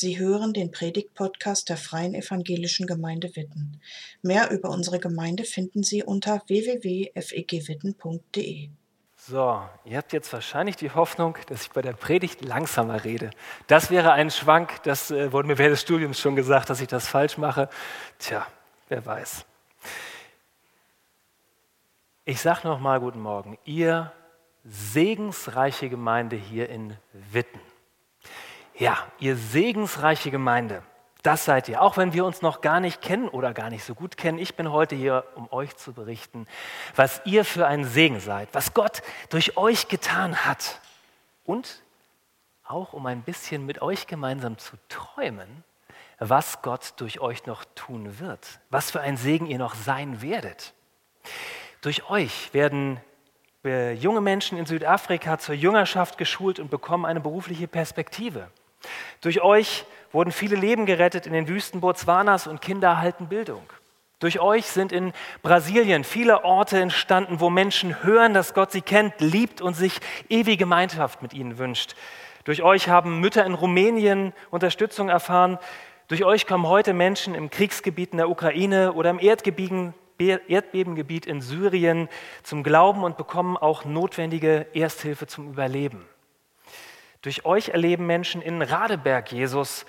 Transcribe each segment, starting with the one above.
Sie hören den Predigt-Podcast der Freien Evangelischen Gemeinde Witten. Mehr über unsere Gemeinde finden Sie unter www.fegwitten.de. So, ihr habt jetzt wahrscheinlich die Hoffnung, dass ich bei der Predigt langsamer rede. Das wäre ein Schwank, das äh, wurde mir während des Studiums schon gesagt, dass ich das falsch mache. Tja, wer weiß. Ich sage nochmal guten Morgen, ihr segensreiche Gemeinde hier in Witten. Ja, ihr segensreiche Gemeinde, das seid ihr. Auch wenn wir uns noch gar nicht kennen oder gar nicht so gut kennen, ich bin heute hier, um euch zu berichten, was ihr für ein Segen seid, was Gott durch euch getan hat. Und auch um ein bisschen mit euch gemeinsam zu träumen, was Gott durch euch noch tun wird, was für ein Segen ihr noch sein werdet. Durch euch werden junge Menschen in Südafrika zur Jüngerschaft geschult und bekommen eine berufliche Perspektive. Durch euch wurden viele Leben gerettet in den Wüsten Botswanas und Kinder erhalten Bildung. Durch euch sind in Brasilien viele Orte entstanden, wo Menschen hören, dass Gott sie kennt, liebt und sich ewige Gemeinschaft mit ihnen wünscht. Durch euch haben Mütter in Rumänien Unterstützung erfahren. Durch euch kommen heute Menschen im Kriegsgebiet in der Ukraine oder im Erdbebengebiet in Syrien zum Glauben und bekommen auch notwendige Ersthilfe zum Überleben. Durch euch erleben Menschen in Radeberg Jesus,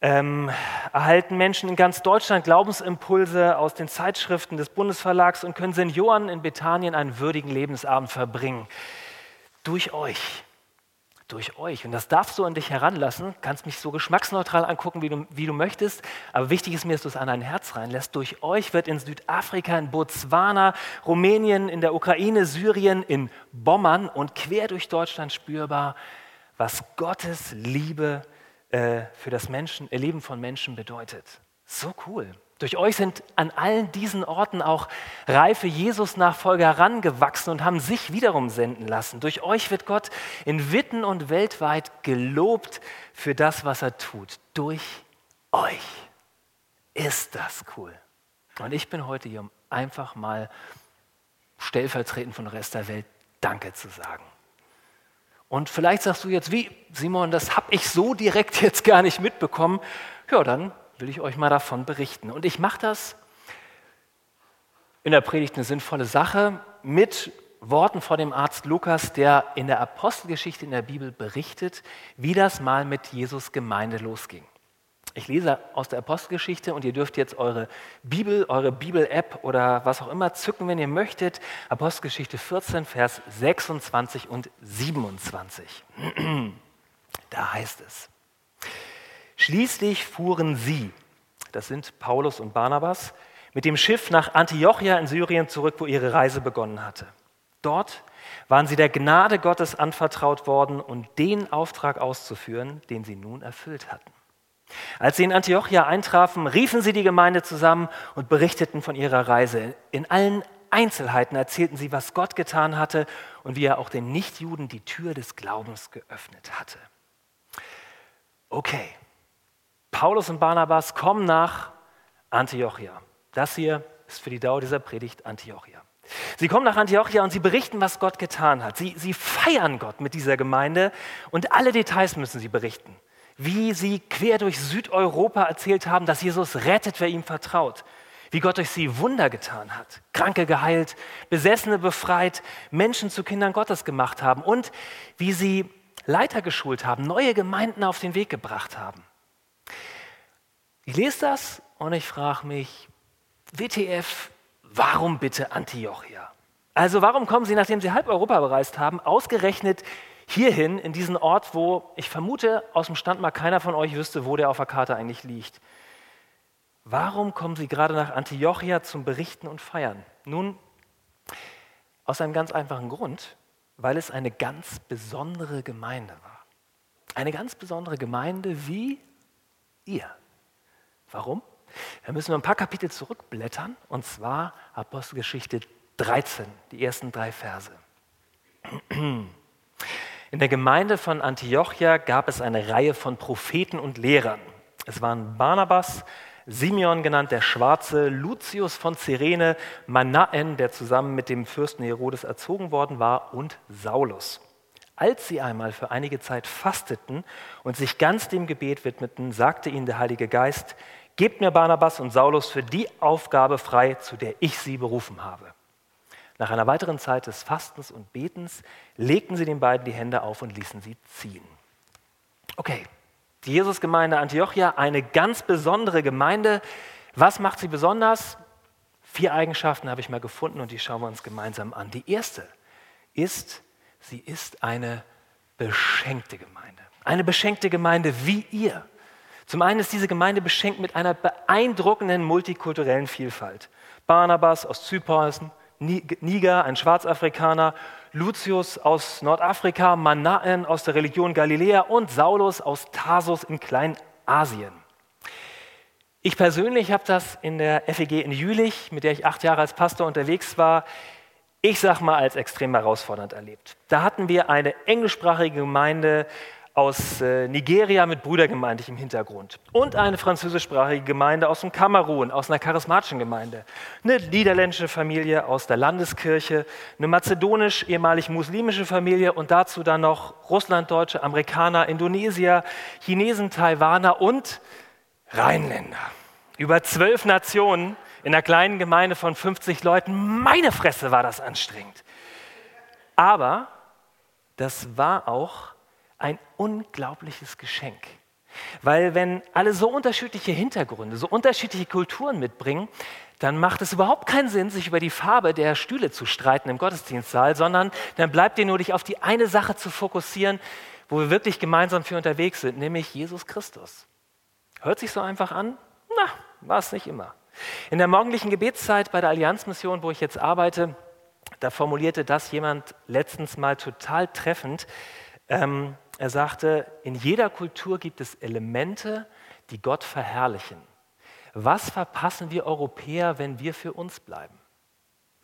ähm, erhalten Menschen in ganz Deutschland Glaubensimpulse aus den Zeitschriften des Bundesverlags und können Senioren in Bethanien einen würdigen Lebensabend verbringen. Durch euch. Durch euch. Und das darfst du an dich heranlassen. Kannst mich so geschmacksneutral angucken, wie du, wie du möchtest. Aber wichtig ist mir, dass du es an dein Herz reinlässt. Durch euch wird in Südafrika, in Botswana, Rumänien, in der Ukraine, Syrien, in Bommern und quer durch Deutschland spürbar, was Gottes Liebe äh, für das Menschen, Leben von Menschen bedeutet. So cool. Durch euch sind an allen diesen Orten auch reife Jesus-Nachfolger herangewachsen und haben sich wiederum senden lassen. Durch euch wird Gott in Witten und weltweit gelobt für das, was er tut. Durch euch. Ist das cool. Und ich bin heute hier, um einfach mal stellvertretend von der Rest der Welt Danke zu sagen. Und vielleicht sagst du jetzt, wie, Simon, das habe ich so direkt jetzt gar nicht mitbekommen. Ja, dann will ich euch mal davon berichten. Und ich mache das in der Predigt eine sinnvolle Sache mit Worten von dem Arzt Lukas, der in der Apostelgeschichte in der Bibel berichtet, wie das mal mit Jesus Gemeinde losging. Ich lese aus der Apostelgeschichte und ihr dürft jetzt eure Bibel, eure Bibel-App oder was auch immer zücken, wenn ihr möchtet. Apostelgeschichte 14, Vers 26 und 27. Da heißt es, schließlich fuhren sie, das sind Paulus und Barnabas, mit dem Schiff nach Antiochia in Syrien zurück, wo ihre Reise begonnen hatte. Dort waren sie der Gnade Gottes anvertraut worden und den Auftrag auszuführen, den sie nun erfüllt hatten. Als sie in Antiochia eintrafen, riefen sie die Gemeinde zusammen und berichteten von ihrer Reise. In allen Einzelheiten erzählten sie, was Gott getan hatte und wie er auch den Nichtjuden die Tür des Glaubens geöffnet hatte. Okay, Paulus und Barnabas kommen nach Antiochia. Das hier ist für die Dauer dieser Predigt Antiochia. Sie kommen nach Antiochia und sie berichten, was Gott getan hat. Sie, sie feiern Gott mit dieser Gemeinde und alle Details müssen sie berichten wie sie quer durch Südeuropa erzählt haben, dass Jesus rettet, wer ihm vertraut. Wie Gott durch sie Wunder getan hat, Kranke geheilt, Besessene befreit, Menschen zu Kindern Gottes gemacht haben und wie sie Leiter geschult haben, neue Gemeinden auf den Weg gebracht haben. Ich lese das und ich frage mich, WTF, warum bitte Antiochia? Also warum kommen sie, nachdem sie halb Europa bereist haben, ausgerechnet hierhin, in diesen Ort, wo ich vermute, aus dem Stand mal keiner von euch wüsste, wo der auf der Karte eigentlich liegt. Warum kommen Sie gerade nach Antiochia zum Berichten und Feiern? Nun, aus einem ganz einfachen Grund, weil es eine ganz besondere Gemeinde war. Eine ganz besondere Gemeinde wie ihr. Warum? Da müssen wir ein paar Kapitel zurückblättern, und zwar Apostelgeschichte 13, die ersten drei Verse. In der Gemeinde von Antiochia gab es eine Reihe von Propheten und Lehrern. Es waren Barnabas, Simeon genannt der Schwarze, Lucius von Cyrene, Manaen, der zusammen mit dem Fürsten Herodes erzogen worden war, und Saulus. Als sie einmal für einige Zeit fasteten und sich ganz dem Gebet widmeten, sagte ihnen der Heilige Geist, Gebt mir Barnabas und Saulus für die Aufgabe frei, zu der ich sie berufen habe. Nach einer weiteren Zeit des Fastens und Betens legten sie den beiden die Hände auf und ließen sie ziehen. Okay, die Jesusgemeinde Antiochia, eine ganz besondere Gemeinde. Was macht sie besonders? Vier Eigenschaften habe ich mal gefunden und die schauen wir uns gemeinsam an. Die erste ist, sie ist eine beschenkte Gemeinde. Eine beschenkte Gemeinde wie ihr. Zum einen ist diese Gemeinde beschenkt mit einer beeindruckenden multikulturellen Vielfalt. Barnabas aus Zypern, Niger, ein Schwarzafrikaner, Lucius aus Nordafrika, Manaen aus der Religion Galiläa und Saulus aus Tarsus in Kleinasien. Ich persönlich habe das in der FEG in Jülich, mit der ich acht Jahre als Pastor unterwegs war, ich sag mal als extrem herausfordernd erlebt. Da hatten wir eine englischsprachige Gemeinde aus äh, Nigeria mit brüdergemeindlichem Hintergrund und eine französischsprachige Gemeinde aus dem Kamerun, aus einer charismatischen Gemeinde, eine niederländische Familie aus der Landeskirche, eine mazedonisch ehemalig muslimische Familie und dazu dann noch Russlanddeutsche, Amerikaner, Indonesier, Chinesen, Taiwaner und Rheinländer. Über zwölf Nationen in einer kleinen Gemeinde von 50 Leuten. Meine Fresse war das anstrengend. Aber das war auch ein unglaubliches Geschenk. Weil wenn alle so unterschiedliche Hintergründe, so unterschiedliche Kulturen mitbringen, dann macht es überhaupt keinen Sinn, sich über die Farbe der Stühle zu streiten im Gottesdienstsaal, sondern dann bleibt dir nur, dich auf die eine Sache zu fokussieren, wo wir wirklich gemeinsam für unterwegs sind, nämlich Jesus Christus. Hört sich so einfach an? Na, war es nicht immer. In der morgendlichen Gebetszeit bei der Allianzmission, wo ich jetzt arbeite, da formulierte das jemand letztens mal total treffend. Ähm, er sagte, in jeder Kultur gibt es Elemente, die Gott verherrlichen. Was verpassen wir Europäer, wenn wir für uns bleiben?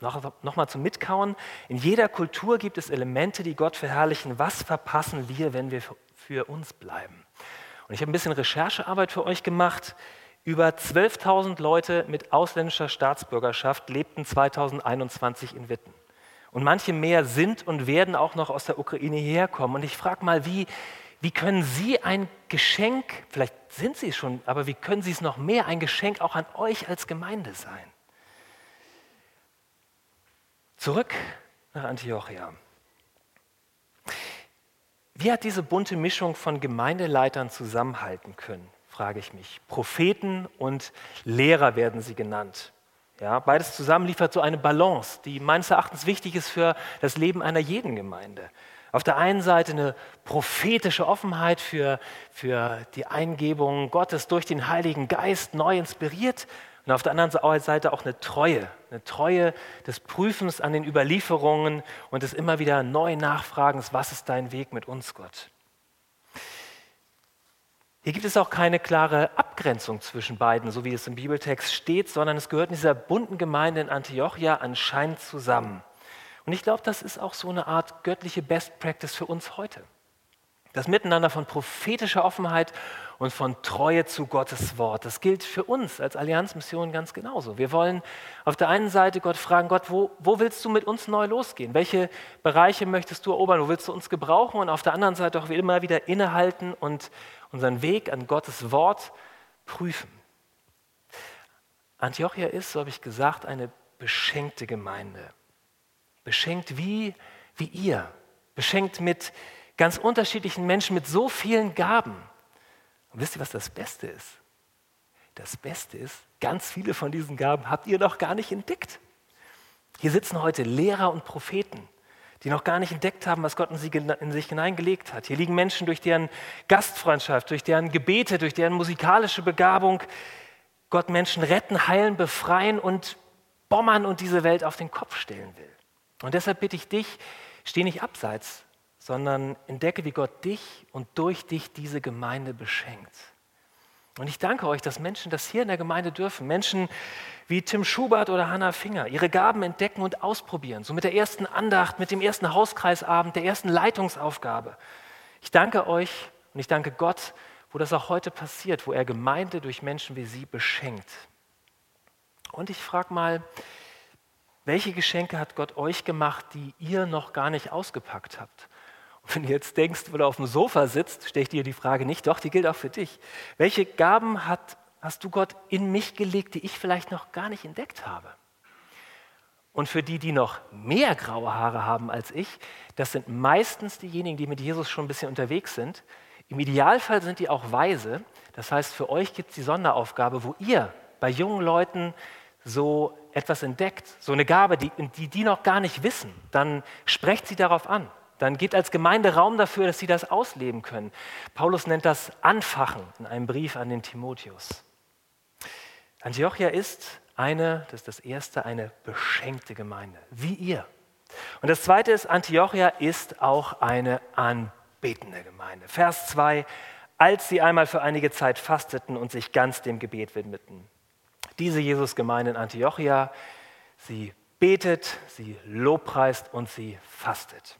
Nochmal noch zum Mitkauen. In jeder Kultur gibt es Elemente, die Gott verherrlichen. Was verpassen wir, wenn wir für uns bleiben? Und ich habe ein bisschen Recherchearbeit für euch gemacht. Über 12.000 Leute mit ausländischer Staatsbürgerschaft lebten 2021 in Witten. Und manche mehr sind und werden auch noch aus der Ukraine herkommen. Und ich frage mal, wie, wie können Sie ein Geschenk, vielleicht sind Sie es schon, aber wie können Sie es noch mehr, ein Geschenk auch an euch als Gemeinde sein? Zurück nach Antiochia. Wie hat diese bunte Mischung von Gemeindeleitern zusammenhalten können, frage ich mich. Propheten und Lehrer werden sie genannt. Ja, beides zusammen liefert so eine Balance, die meines Erachtens wichtig ist für das Leben einer jeden Gemeinde. Auf der einen Seite eine prophetische Offenheit für, für die Eingebung Gottes durch den Heiligen Geist neu inspiriert und auf der anderen Seite auch eine Treue, eine Treue des Prüfens an den Überlieferungen und des immer wieder neuen Nachfragens, was ist dein Weg mit uns, Gott? Hier gibt es auch keine klare Abgrenzung zwischen beiden, so wie es im Bibeltext steht, sondern es gehört in dieser bunten Gemeinde in Antiochia anscheinend zusammen. Und ich glaube, das ist auch so eine Art göttliche Best Practice für uns heute. Das Miteinander von prophetischer Offenheit und von Treue zu Gottes Wort. Das gilt für uns als Allianzmission ganz genauso. Wir wollen auf der einen Seite Gott fragen, Gott, wo, wo willst du mit uns neu losgehen? Welche Bereiche möchtest du erobern? Wo willst du uns gebrauchen? Und auf der anderen Seite auch immer wieder innehalten und unseren Weg an Gottes Wort prüfen. Antiochia ist, so habe ich gesagt, eine beschenkte Gemeinde. Beschenkt wie, wie ihr. Beschenkt mit ganz unterschiedlichen Menschen, mit so vielen Gaben. Und wisst ihr, was das Beste ist? Das Beste ist, ganz viele von diesen Gaben habt ihr noch gar nicht entdeckt. Hier sitzen heute Lehrer und Propheten die noch gar nicht entdeckt haben, was Gott in, sie, in sich hineingelegt hat. Hier liegen Menschen durch deren Gastfreundschaft, durch deren Gebete, durch deren musikalische Begabung Gott Menschen retten, heilen, befreien und bommern und diese Welt auf den Kopf stellen will. Und deshalb bitte ich dich, steh nicht abseits, sondern entdecke, wie Gott dich und durch dich diese Gemeinde beschenkt. Und ich danke euch, dass Menschen das hier in der Gemeinde dürfen. Menschen wie Tim Schubert oder Hannah Finger ihre Gaben entdecken und ausprobieren. So mit der ersten Andacht, mit dem ersten Hauskreisabend, der ersten Leitungsaufgabe. Ich danke euch und ich danke Gott, wo das auch heute passiert, wo er Gemeinde durch Menschen wie sie beschenkt. Und ich frage mal, welche Geschenke hat Gott euch gemacht, die ihr noch gar nicht ausgepackt habt? Wenn du jetzt denkst, du auf dem Sofa sitzt, stelle ich dir die Frage nicht, doch, die gilt auch für dich. Welche Gaben hat, hast du Gott in mich gelegt, die ich vielleicht noch gar nicht entdeckt habe? Und für die, die noch mehr graue Haare haben als ich, das sind meistens diejenigen, die mit Jesus schon ein bisschen unterwegs sind. Im Idealfall sind die auch weise. Das heißt, für euch gibt es die Sonderaufgabe, wo ihr bei jungen Leuten so etwas entdeckt, so eine Gabe, die, die die noch gar nicht wissen, dann sprecht sie darauf an. Dann gibt als Gemeinde Raum dafür, dass sie das ausleben können. Paulus nennt das Anfachen in einem Brief an den Timotheus. Antiochia ist eine, das ist das erste, eine beschenkte Gemeinde, wie ihr. Und das zweite ist, Antiochia ist auch eine anbetende Gemeinde. Vers 2, als sie einmal für einige Zeit fasteten und sich ganz dem Gebet widmeten. Diese Jesusgemeinde in Antiochia, sie betet, sie lobpreist und sie fastet.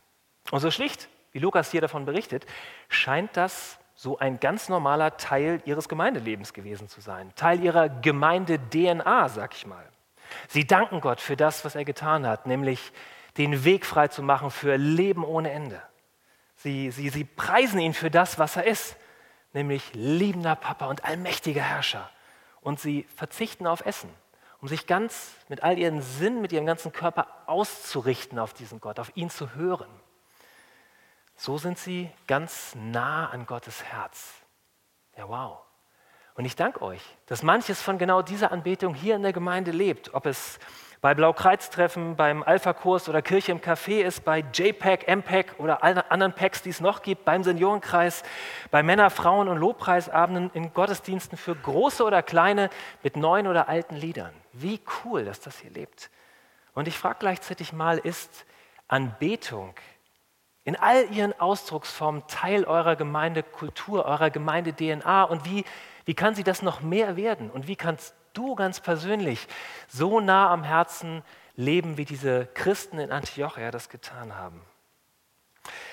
Und so schlicht, wie Lukas hier davon berichtet, scheint das so ein ganz normaler Teil ihres Gemeindelebens gewesen zu sein. Teil ihrer Gemeinde-DNA, sag ich mal. Sie danken Gott für das, was er getan hat, nämlich den Weg frei zu machen für Leben ohne Ende. Sie, sie, sie preisen ihn für das, was er ist, nämlich liebender Papa und allmächtiger Herrscher. Und sie verzichten auf Essen, um sich ganz mit all ihren Sinn, mit ihrem ganzen Körper auszurichten auf diesen Gott, auf ihn zu hören. So sind sie ganz nah an Gottes Herz. Ja, wow. Und ich danke euch, dass manches von genau dieser Anbetung hier in der Gemeinde lebt. Ob es bei Blaukreuztreffen, beim Alpha-Kurs oder Kirche im Café ist, bei JPEG, MPEG oder allen anderen Packs, die es noch gibt, beim Seniorenkreis, bei Männer-, Frauen- und Lobpreisabenden in Gottesdiensten für große oder kleine mit neuen oder alten Liedern. Wie cool, dass das hier lebt. Und ich frage gleichzeitig mal, ist Anbetung in all ihren Ausdrucksformen Teil eurer Gemeindekultur, eurer Gemeinde-DNA. Und wie, wie kann sie das noch mehr werden? Und wie kannst du ganz persönlich so nah am Herzen leben, wie diese Christen in Antiochia das getan haben?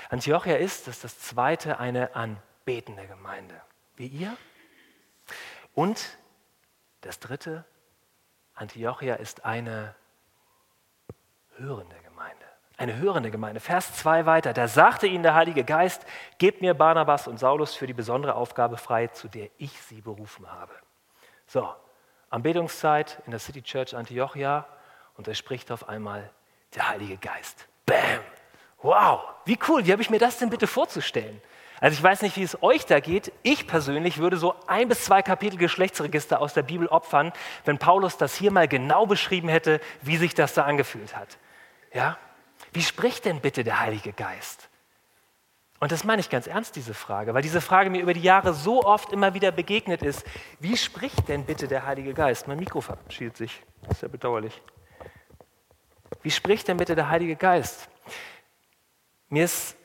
Antiochia ist, das ist das zweite, eine anbetende Gemeinde, wie ihr. Und das dritte, Antiochia ist eine hörende eine hörende Gemeinde. Vers 2 weiter, da sagte ihnen der Heilige Geist, gebt mir Barnabas und Saulus für die besondere Aufgabe frei, zu der ich sie berufen habe. So, Anbetungszeit in der City Church Antiochia und er spricht auf einmal der Heilige Geist. Bam! Wow, wie cool, wie habe ich mir das denn bitte vorzustellen? Also ich weiß nicht, wie es euch da geht. Ich persönlich würde so ein bis zwei Kapitel Geschlechtsregister aus der Bibel opfern, wenn Paulus das hier mal genau beschrieben hätte, wie sich das da angefühlt hat. Ja? Wie spricht denn bitte der Heilige Geist? Und das meine ich ganz ernst, diese Frage, weil diese Frage mir über die Jahre so oft immer wieder begegnet ist. Wie spricht denn bitte der Heilige Geist? Mein Mikro verabschiedet sich. Das ist ja bedauerlich. Wie spricht denn bitte der Heilige Geist? Mir ist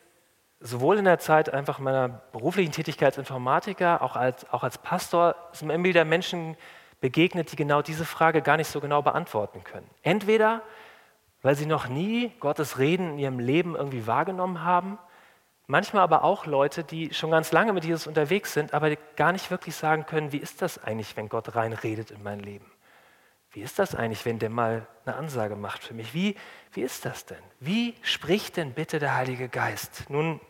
sowohl in der Zeit einfach meiner beruflichen Tätigkeit als Informatiker, auch als, auch als Pastor, sind immer wieder Menschen begegnet, die genau diese Frage gar nicht so genau beantworten können. Entweder weil sie noch nie Gottes Reden in ihrem Leben irgendwie wahrgenommen haben. Manchmal aber auch Leute, die schon ganz lange mit Jesus unterwegs sind, aber gar nicht wirklich sagen können, wie ist das eigentlich, wenn Gott rein redet in mein Leben? Wie ist das eigentlich, wenn der mal eine Ansage macht für mich? Wie, wie ist das denn? Wie spricht denn bitte der Heilige Geist? Nun,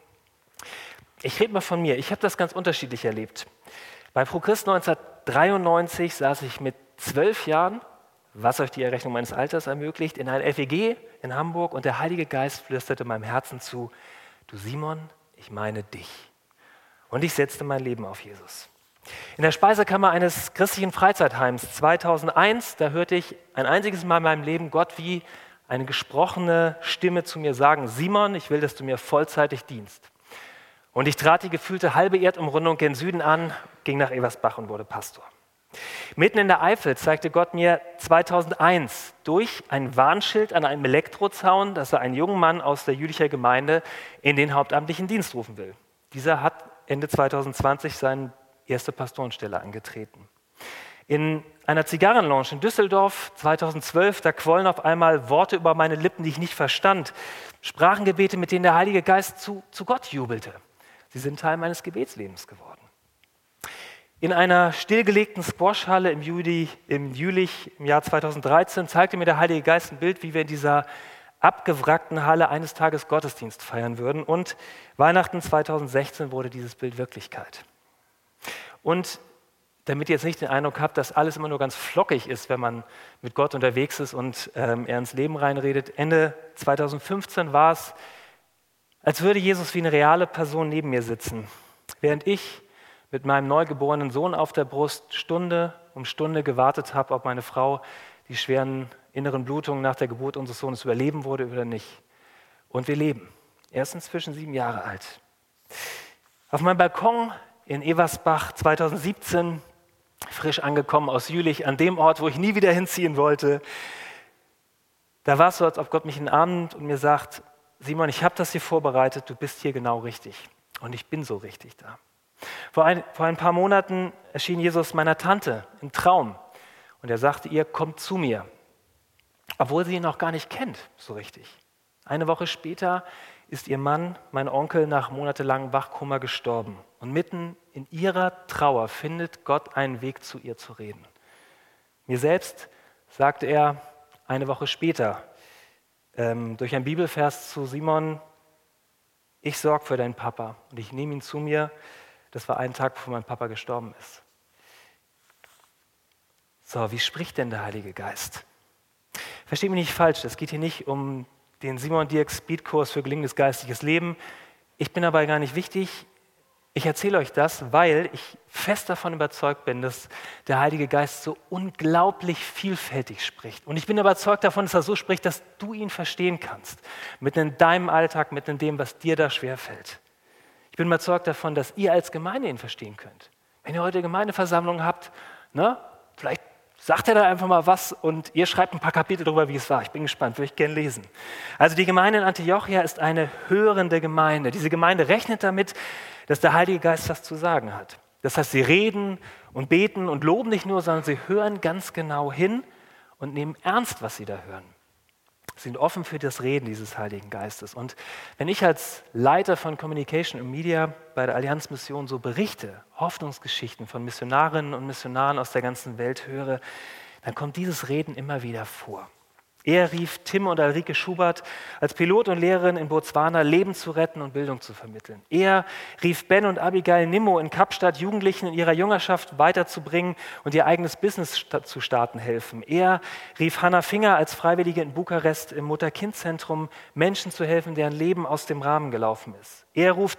ich rede mal von mir. Ich habe das ganz unterschiedlich erlebt. Bei ProChrist 1993 saß ich mit zwölf Jahren was euch die Errechnung meines Alters ermöglicht, in ein FEG in Hamburg und der Heilige Geist flüsterte meinem Herzen zu, du Simon, ich meine dich. Und ich setzte mein Leben auf Jesus. In der Speisekammer eines christlichen Freizeitheims 2001, da hörte ich ein einziges Mal in meinem Leben Gott wie eine gesprochene Stimme zu mir sagen, Simon, ich will, dass du mir vollzeitig dienst. Und ich trat die gefühlte halbe Erdumrundung gen Süden an, ging nach Eversbach und wurde Pastor. Mitten in der Eifel zeigte Gott mir 2001 durch ein Warnschild an einem Elektrozaun, dass er einen jungen Mann aus der jüdischen Gemeinde in den hauptamtlichen Dienst rufen will. Dieser hat Ende 2020 seine erste Pastorenstelle angetreten. In einer Zigarrenlounge in Düsseldorf 2012, da quollen auf einmal Worte über meine Lippen, die ich nicht verstand. Sprachengebete, mit denen der Heilige Geist zu, zu Gott jubelte. Sie sind Teil meines Gebetslebens geworden. In einer stillgelegten Squashhalle im, Juli, im Jülich im Jahr 2013 zeigte mir der Heilige Geist ein Bild, wie wir in dieser abgewrackten Halle eines Tages Gottesdienst feiern würden. Und Weihnachten 2016 wurde dieses Bild Wirklichkeit. Und damit ihr jetzt nicht den Eindruck habt, dass alles immer nur ganz flockig ist, wenn man mit Gott unterwegs ist und ähm, er ins Leben reinredet. Ende 2015 war es, als würde Jesus wie eine reale Person neben mir sitzen, während ich mit meinem neugeborenen Sohn auf der Brust Stunde um Stunde gewartet habe, ob meine Frau die schweren inneren Blutungen nach der Geburt unseres Sohnes überleben wurde oder nicht. Und wir leben. Er ist inzwischen sieben Jahre alt. Auf meinem Balkon in Eversbach 2017 frisch angekommen aus Jülich, an dem Ort, wo ich nie wieder hinziehen wollte. Da war es so, als ob Gott mich in den Arm nimmt und mir sagt, Simon, ich habe das hier vorbereitet, du bist hier genau richtig. Und ich bin so richtig da. Vor ein, vor ein paar Monaten erschien Jesus meiner Tante im Traum und er sagte ihr, kommt zu mir, obwohl sie ihn noch gar nicht kennt, so richtig. Eine Woche später ist ihr Mann, mein Onkel, nach monatelangem Wachkummer gestorben. Und mitten in ihrer Trauer findet Gott einen Weg, zu ihr zu reden. Mir selbst sagte er eine Woche später ähm, durch ein Bibelvers zu Simon, ich sorge für deinen Papa und ich nehme ihn zu mir. Das war ein Tag, bevor mein Papa gestorben ist. So, wie spricht denn der Heilige Geist? Versteht mich nicht falsch, es geht hier nicht um den Simon Dirk Speedkurs für gelingendes geistiges Leben. Ich bin dabei gar nicht wichtig. Ich erzähle euch das, weil ich fest davon überzeugt bin, dass der Heilige Geist so unglaublich vielfältig spricht. Und ich bin überzeugt davon, dass er so spricht, dass du ihn verstehen kannst. Mitten in deinem Alltag, mitten in dem, was dir da schwerfällt. Ich bin überzeugt davon, dass ihr als Gemeinde ihn verstehen könnt. Wenn ihr heute Gemeindeversammlung habt, ne, vielleicht sagt er da einfach mal was und ihr schreibt ein paar Kapitel darüber, wie es war. Ich bin gespannt, würde ich gerne lesen. Also die Gemeinde in Antiochia ist eine hörende Gemeinde. Diese Gemeinde rechnet damit, dass der Heilige Geist was zu sagen hat. Das heißt, sie reden und beten und loben nicht nur, sondern sie hören ganz genau hin und nehmen ernst, was sie da hören. Sind offen für das Reden dieses Heiligen Geistes. Und wenn ich als Leiter von Communication und Media bei der Allianz Mission so berichte, Hoffnungsgeschichten von Missionarinnen und Missionaren aus der ganzen Welt höre, dann kommt dieses Reden immer wieder vor. Er rief Tim und Ulrike Schubert als Pilot und Lehrerin in Botswana Leben zu retten und Bildung zu vermitteln. Er rief Ben und Abigail Nimmo in Kapstadt Jugendlichen in ihrer Jüngerschaft weiterzubringen und ihr eigenes Business zu starten helfen. Er rief Hannah Finger als Freiwillige in Bukarest im Mutter-Kind-Zentrum Menschen zu helfen, deren Leben aus dem Rahmen gelaufen ist. Er ruft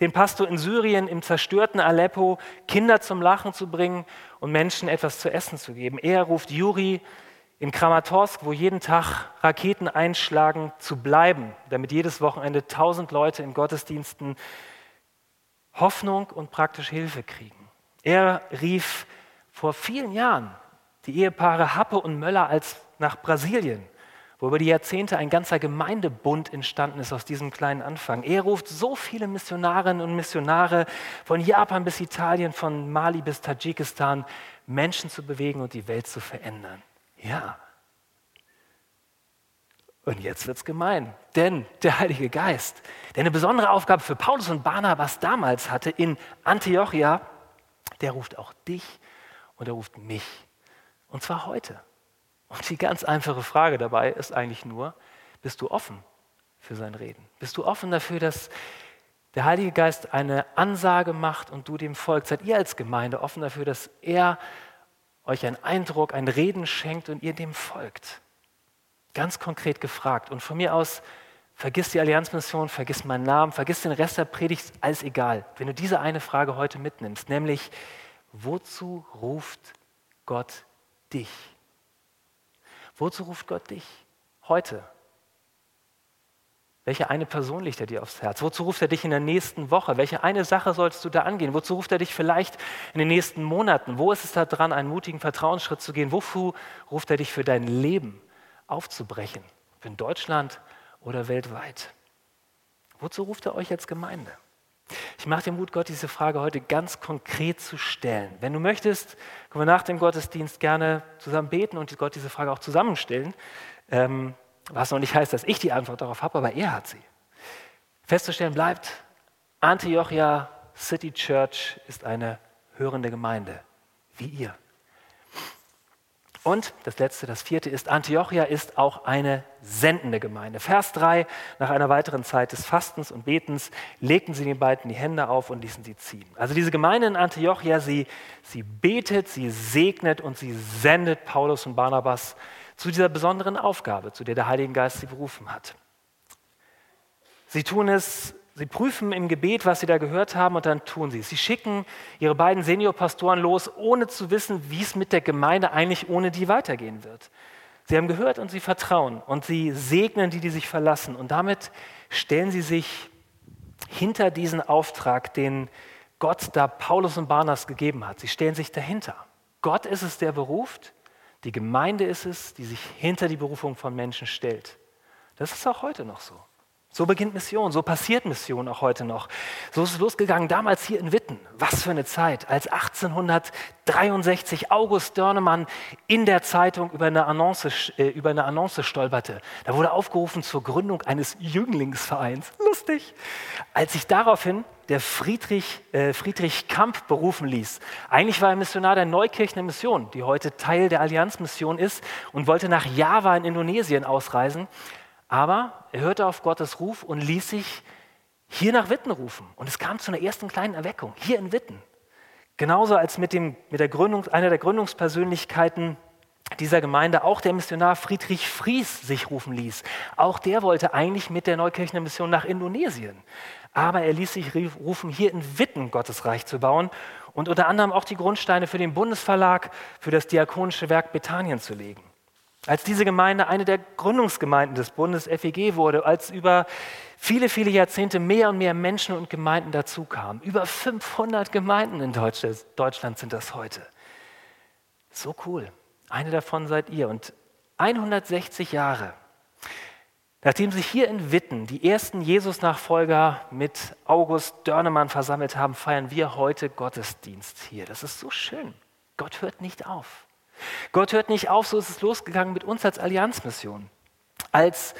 den Pastor in Syrien im zerstörten Aleppo Kinder zum Lachen zu bringen und Menschen etwas zu essen zu geben. Er ruft Juri in Kramatorsk, wo jeden Tag Raketen einschlagen, zu bleiben, damit jedes Wochenende tausend Leute in Gottesdiensten Hoffnung und praktische Hilfe kriegen. Er rief vor vielen Jahren die Ehepaare Happe und Möller als nach Brasilien, wo über die Jahrzehnte ein ganzer Gemeindebund entstanden ist aus diesem kleinen Anfang. Er ruft so viele Missionarinnen und Missionare von Japan bis Italien, von Mali bis Tadschikistan, Menschen zu bewegen und die Welt zu verändern. Ja. Und jetzt wird es gemein, denn der Heilige Geist, der eine besondere Aufgabe für Paulus und Barnabas damals hatte in Antiochia, der ruft auch dich und er ruft mich. Und zwar heute. Und die ganz einfache Frage dabei ist eigentlich nur, bist du offen für sein Reden? Bist du offen dafür, dass der Heilige Geist eine Ansage macht und du dem folgst? Seid ihr als Gemeinde offen dafür, dass er euch einen Eindruck, ein Reden schenkt und ihr dem folgt. Ganz konkret gefragt. Und von mir aus, vergiss die Allianzmission, vergiss meinen Namen, vergiss den Rest der Predigt, alles egal. Wenn du diese eine Frage heute mitnimmst, nämlich, wozu ruft Gott dich? Wozu ruft Gott dich heute? Welche eine Person legt er dir aufs Herz? Wozu ruft er dich in der nächsten Woche? Welche eine Sache sollst du da angehen? Wozu ruft er dich vielleicht in den nächsten Monaten? Wo ist es da dran, einen mutigen Vertrauensschritt zu gehen? Wofür ruft er dich für dein Leben aufzubrechen? In Deutschland oder weltweit? Wozu ruft er euch als Gemeinde? Ich mache dir Mut, Gott diese Frage heute ganz konkret zu stellen. Wenn du möchtest, können wir nach dem Gottesdienst gerne zusammen beten und Gott diese Frage auch zusammenstellen. Ähm, was noch nicht heißt, dass ich die Antwort darauf habe, aber er hat sie. Festzustellen bleibt, Antiochia City Church ist eine hörende Gemeinde, wie ihr. Und das letzte, das vierte ist, Antiochia ist auch eine sendende Gemeinde. Vers 3, nach einer weiteren Zeit des Fastens und Betens legten sie den beiden die Hände auf und ließen sie ziehen. Also diese Gemeinde in Antiochia, sie, sie betet, sie segnet und sie sendet Paulus und Barnabas zu dieser besonderen Aufgabe, zu der der Heilige Geist sie berufen hat. Sie tun es Sie prüfen im Gebet, was sie da gehört haben, und dann tun sie es. Sie schicken ihre beiden Seniorpastoren los, ohne zu wissen, wie es mit der Gemeinde eigentlich ohne die weitergehen wird. Sie haben gehört und sie vertrauen und sie segnen die, die sich verlassen. Und damit stellen sie sich hinter diesen Auftrag, den Gott da Paulus und Barnas gegeben hat. Sie stellen sich dahinter. Gott ist es, der beruft. Die Gemeinde ist es, die sich hinter die Berufung von Menschen stellt. Das ist auch heute noch so. So beginnt Mission, so passiert Mission auch heute noch. So ist es losgegangen damals hier in Witten. Was für eine Zeit, als 1863 August Dörnemann in der Zeitung über eine Annonce, äh, über eine Annonce stolperte. Da wurde aufgerufen zur Gründung eines Jünglingsvereins. Lustig. Als sich daraufhin der Friedrich, äh, Friedrich Kamp berufen ließ. Eigentlich war er Missionar der Neukirchner Mission, die heute Teil der Allianzmission ist und wollte nach Java in Indonesien ausreisen. Aber er hörte auf Gottes Ruf und ließ sich hier nach Witten rufen. Und es kam zu einer ersten kleinen Erweckung, hier in Witten. Genauso als mit, dem, mit der Gründung, einer der Gründungspersönlichkeiten dieser Gemeinde auch der Missionar Friedrich Fries sich rufen ließ. Auch der wollte eigentlich mit der Neukirchner Mission nach Indonesien. Aber er ließ sich rufen, hier in Witten Gottes Reich zu bauen und unter anderem auch die Grundsteine für den Bundesverlag, für das diakonische Werk Bethanien zu legen. Als diese Gemeinde eine der Gründungsgemeinden des Bundes FEG wurde, als über viele, viele Jahrzehnte mehr und mehr Menschen und Gemeinden dazukamen. Über 500 Gemeinden in Deutschland sind das heute. So cool. Eine davon seid ihr. Und 160 Jahre, nachdem sich hier in Witten die ersten Jesus-Nachfolger mit August Dörnemann versammelt haben, feiern wir heute Gottesdienst hier. Das ist so schön. Gott hört nicht auf. Gott hört nicht auf, so ist es losgegangen mit uns als Allianzmission. Als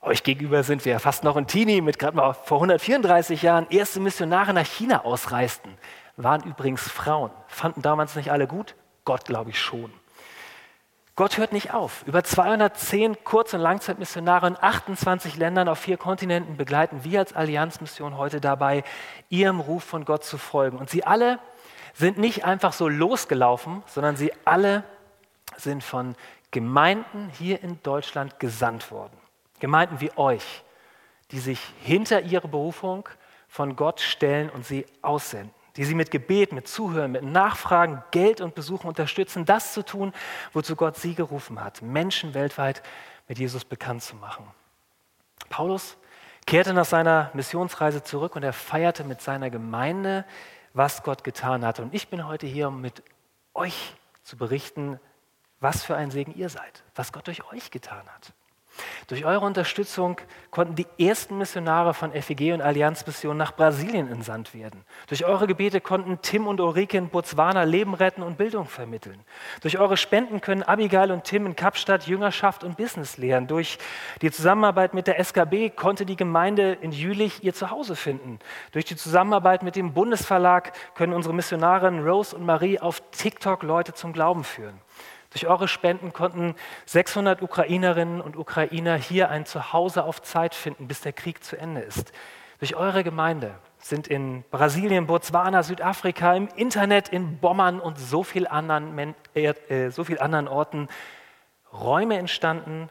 euch gegenüber sind wir fast noch ein Teenie mit gerade mal vor 134 Jahren erste Missionare nach China ausreisten. Waren übrigens Frauen. Fanden damals nicht alle gut? Gott glaube ich schon. Gott hört nicht auf. Über 210 Kurz- und Langzeitmissionare in 28 Ländern auf vier Kontinenten begleiten wir als Allianzmission heute dabei, ihrem Ruf von Gott zu folgen. Und sie alle sind nicht einfach so losgelaufen, sondern sie alle sind von Gemeinden hier in Deutschland gesandt worden. Gemeinden wie euch, die sich hinter ihre Berufung von Gott stellen und sie aussenden, die sie mit Gebet, mit Zuhören, mit Nachfragen, Geld und Besuchen unterstützen, das zu tun, wozu Gott sie gerufen hat, Menschen weltweit mit Jesus bekannt zu machen. Paulus kehrte nach seiner Missionsreise zurück und er feierte mit seiner Gemeinde, was Gott getan hat. Und ich bin heute hier, um mit euch zu berichten, was für ein Segen ihr seid, was Gott durch euch getan hat. Durch eure Unterstützung konnten die ersten Missionare von FEG und Allianzmission nach Brasilien entsandt werden. Durch eure Gebete konnten Tim und Ulrike in Botswana Leben retten und Bildung vermitteln. Durch eure Spenden können Abigail und Tim in Kapstadt Jüngerschaft und Business lehren. Durch die Zusammenarbeit mit der SKB konnte die Gemeinde in Jülich ihr Zuhause finden. Durch die Zusammenarbeit mit dem Bundesverlag können unsere Missionarinnen Rose und Marie auf TikTok Leute zum Glauben führen. Durch eure Spenden konnten 600 Ukrainerinnen und Ukrainer hier ein Zuhause auf Zeit finden, bis der Krieg zu Ende ist. Durch eure Gemeinde sind in Brasilien, Botswana, Südafrika, im Internet, in Bommern und so viel anderen, äh, so viel anderen Orten Räume entstanden,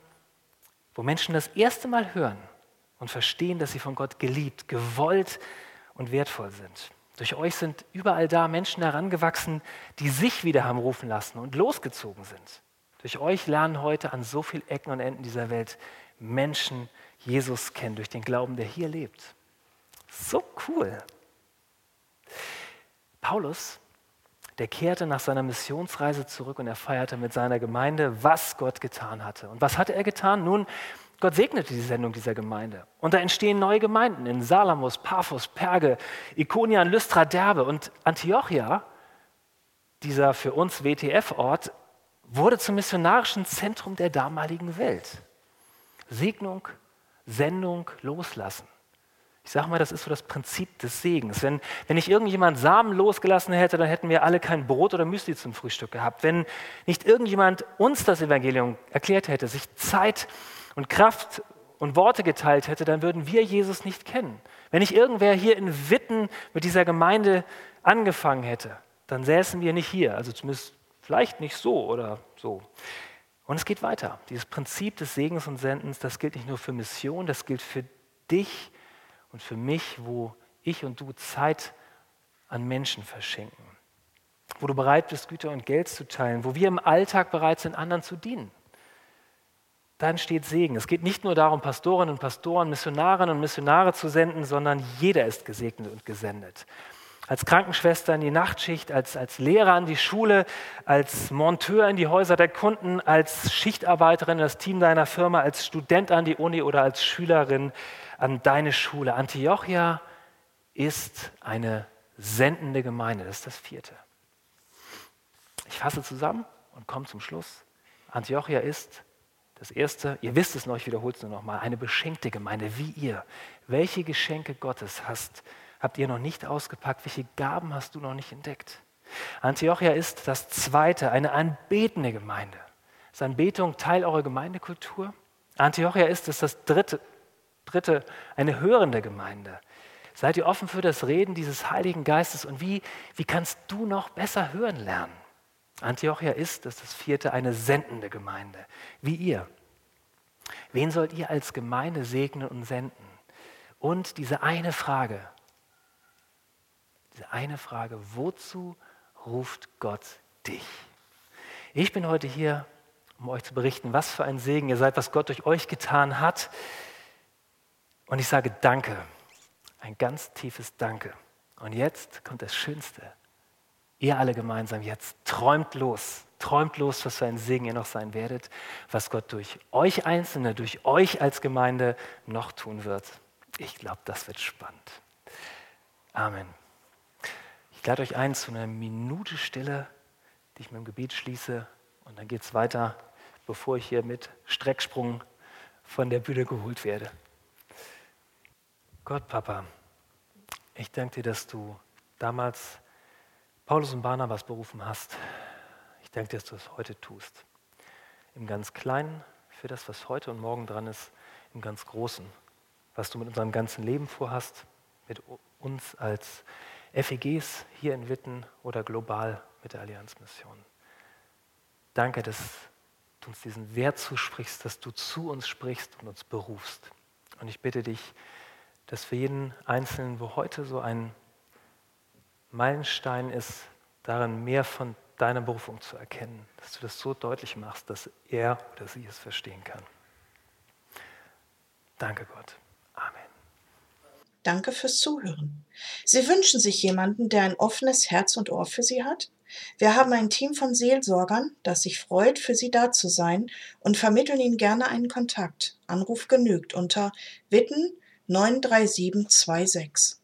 wo Menschen das erste Mal hören und verstehen, dass sie von Gott geliebt, gewollt und wertvoll sind. Durch euch sind überall da Menschen herangewachsen, die sich wieder haben rufen lassen und losgezogen sind. Durch euch lernen heute an so vielen Ecken und Enden dieser Welt Menschen Jesus kennen, durch den Glauben, der hier lebt. So cool. Paulus, der kehrte nach seiner Missionsreise zurück und er feierte mit seiner Gemeinde, was Gott getan hatte. Und was hatte er getan? Nun, Gott segnete die Sendung dieser Gemeinde. Und da entstehen neue Gemeinden in Salamus, Paphos, Perge, Ikonian, Lystra, Derbe und Antiochia, dieser für uns WTF-Ort, wurde zum missionarischen Zentrum der damaligen Welt. Segnung, Sendung, Loslassen. Ich sage mal, das ist so das Prinzip des Segens. Wenn, wenn nicht irgendjemand Samen losgelassen hätte, dann hätten wir alle kein Brot oder Müsli zum Frühstück gehabt. Wenn nicht irgendjemand uns das Evangelium erklärt hätte, sich Zeit und Kraft und Worte geteilt hätte, dann würden wir Jesus nicht kennen. Wenn nicht irgendwer hier in Witten mit dieser Gemeinde angefangen hätte, dann säßen wir nicht hier. Also zumindest vielleicht nicht so oder so. Und es geht weiter. Dieses Prinzip des Segens und Sendens, das gilt nicht nur für Mission, das gilt für dich und für mich, wo ich und du Zeit an Menschen verschenken. Wo du bereit bist, Güter und Geld zu teilen, wo wir im Alltag bereit sind, anderen zu dienen. Dann steht Segen. Es geht nicht nur darum, Pastorinnen und Pastoren, Missionarinnen und Missionare zu senden, sondern jeder ist gesegnet und gesendet als Krankenschwester in die Nachtschicht, als, als Lehrer an die Schule, als Monteur in die Häuser der Kunden, als Schichtarbeiterin in das Team deiner Firma, als Student an die Uni oder als Schülerin an deine Schule. Antiochia ist eine sendende Gemeinde. Das ist das vierte. Ich fasse zusammen und komme zum Schluss. Antiochia ist das erste, ihr wisst es noch, ich wiederhole es nur noch mal, eine beschenkte Gemeinde wie ihr. Welche Geschenke Gottes hast habt ihr noch nicht ausgepackt? Welche Gaben hast du noch nicht entdeckt? Antiochia ist das zweite, eine anbetende Gemeinde. Ist Anbetung Teil eurer Gemeindekultur? Antiochia ist es das dritte, dritte, eine hörende Gemeinde. Seid ihr offen für das Reden dieses Heiligen Geistes und wie, wie kannst du noch besser hören lernen? Antiochia ist, das ist das vierte, eine sendende Gemeinde, wie ihr. Wen sollt ihr als Gemeinde segnen und senden? Und diese eine Frage, diese eine Frage, wozu ruft Gott dich? Ich bin heute hier, um euch zu berichten, was für ein Segen ihr seid, was Gott durch euch getan hat. Und ich sage Danke, ein ganz tiefes Danke. Und jetzt kommt das Schönste. Ihr alle gemeinsam jetzt träumt los, träumt los, was für ein Segen ihr noch sein werdet, was Gott durch euch Einzelne, durch euch als Gemeinde noch tun wird. Ich glaube, das wird spannend. Amen. Ich lade euch ein zu einer Minute Stille, die ich mit dem Gebet schließe. Und dann geht es weiter, bevor ich hier mit Strecksprung von der Bühne geholt werde. Gott, Papa, ich danke dir, dass du damals Paulus und Barnabas berufen hast. Ich danke dir, dass du es heute tust. Im ganz Kleinen für das, was heute und morgen dran ist, im ganz Großen, was du mit unserem ganzen Leben vorhast, mit uns als FEGs hier in Witten oder global mit der Allianzmission. Danke, dass du uns diesen Wert zusprichst, dass du zu uns sprichst und uns berufst. Und ich bitte dich, dass für jeden Einzelnen, wo heute so ein Meilenstein ist, darin mehr von deiner Berufung zu erkennen, dass du das so deutlich machst, dass er oder sie es verstehen kann. Danke Gott. Danke fürs Zuhören. Sie wünschen sich jemanden, der ein offenes Herz und Ohr für Sie hat? Wir haben ein Team von Seelsorgern, das sich freut, für Sie da zu sein und vermitteln Ihnen gerne einen Kontakt. Anruf genügt unter Witten 93726.